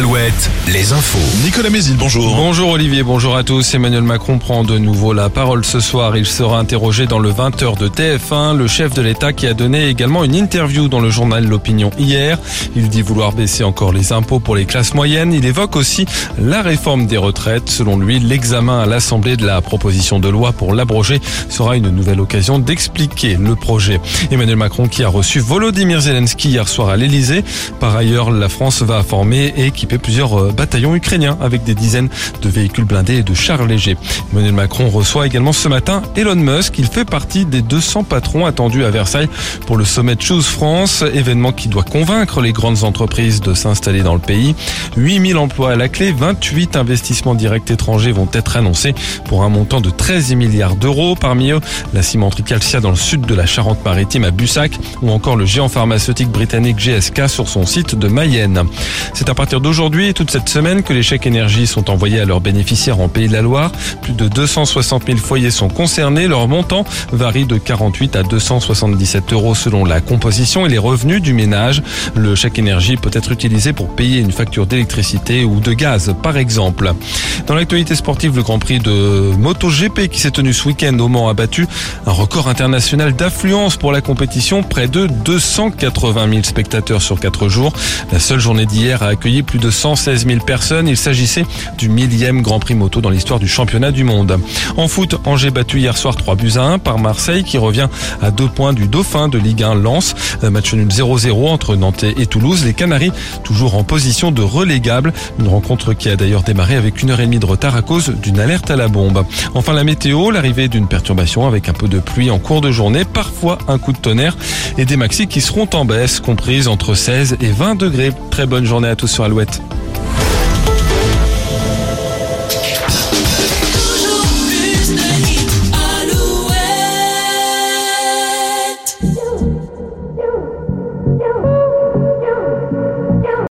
Alouette, les infos. Nicolas Mézil, bonjour. Bonjour Olivier, bonjour à tous. Emmanuel Macron prend de nouveau la parole ce soir. Il sera interrogé dans le 20h de TF1, le chef de l'État qui a donné également une interview dans le journal L'Opinion hier. Il dit vouloir baisser encore les impôts pour les classes moyennes. Il évoque aussi la réforme des retraites. Selon lui, l'examen à l'Assemblée de la proposition de loi pour l'abroger sera une nouvelle occasion d'expliquer le projet. Emmanuel Macron qui a reçu Volodymyr Zelensky hier soir à l'Elysée. Par ailleurs, la France va former et plusieurs euh, bataillons ukrainiens avec des dizaines de véhicules blindés et de chars légers. Emmanuel Macron reçoit également ce matin Elon Musk. Il fait partie des 200 patrons attendus à Versailles pour le sommet Choose France, événement qui doit convaincre les grandes entreprises de s'installer dans le pays. 8000 emplois à la clé, 28 investissements directs étrangers vont être annoncés pour un montant de 13 milliards d'euros. Parmi eux, la cimenterie Calcia dans le sud de la Charente-Maritime à Bussac ou encore le géant pharmaceutique britannique GSK sur son site de Mayenne. C'est à partir d'aujourd'hui et toute cette semaine que les chèques énergie sont envoyés à leurs bénéficiaires en Pays de la Loire. Plus de 260 000 foyers sont concernés. Leur montant varie de 48 à 277 euros selon la composition et les revenus du ménage. Le chèque énergie peut être utilisé pour payer une facture d'électricité ou de gaz, par exemple. Dans l'actualité sportive, le Grand Prix de MotoGP qui s'est tenu ce week-end au Mans a battu un record international d'affluence pour la compétition. Près de 280 000 spectateurs sur 4 jours. La seule journée d'hier a accueilli plus de 116 000 personnes. Il s'agissait du millième Grand Prix moto dans l'histoire du championnat du monde. En foot, Angers battu hier soir 3 buts à 1 par Marseille qui revient à deux points du Dauphin de Ligue 1 Lens. Match nul 0-0 entre Nantes et Toulouse. Les Canaries toujours en position de relégable. Une rencontre qui a d'ailleurs démarré avec une heure et demie de retard à cause d'une alerte à la bombe. Enfin la météo, l'arrivée d'une perturbation avec un peu de pluie en cours de journée, parfois un coup de tonnerre et des maxis qui seront en baisse, comprises entre 16 et 20 degrés. Très bonne journée à tous sur Alouette. Toujours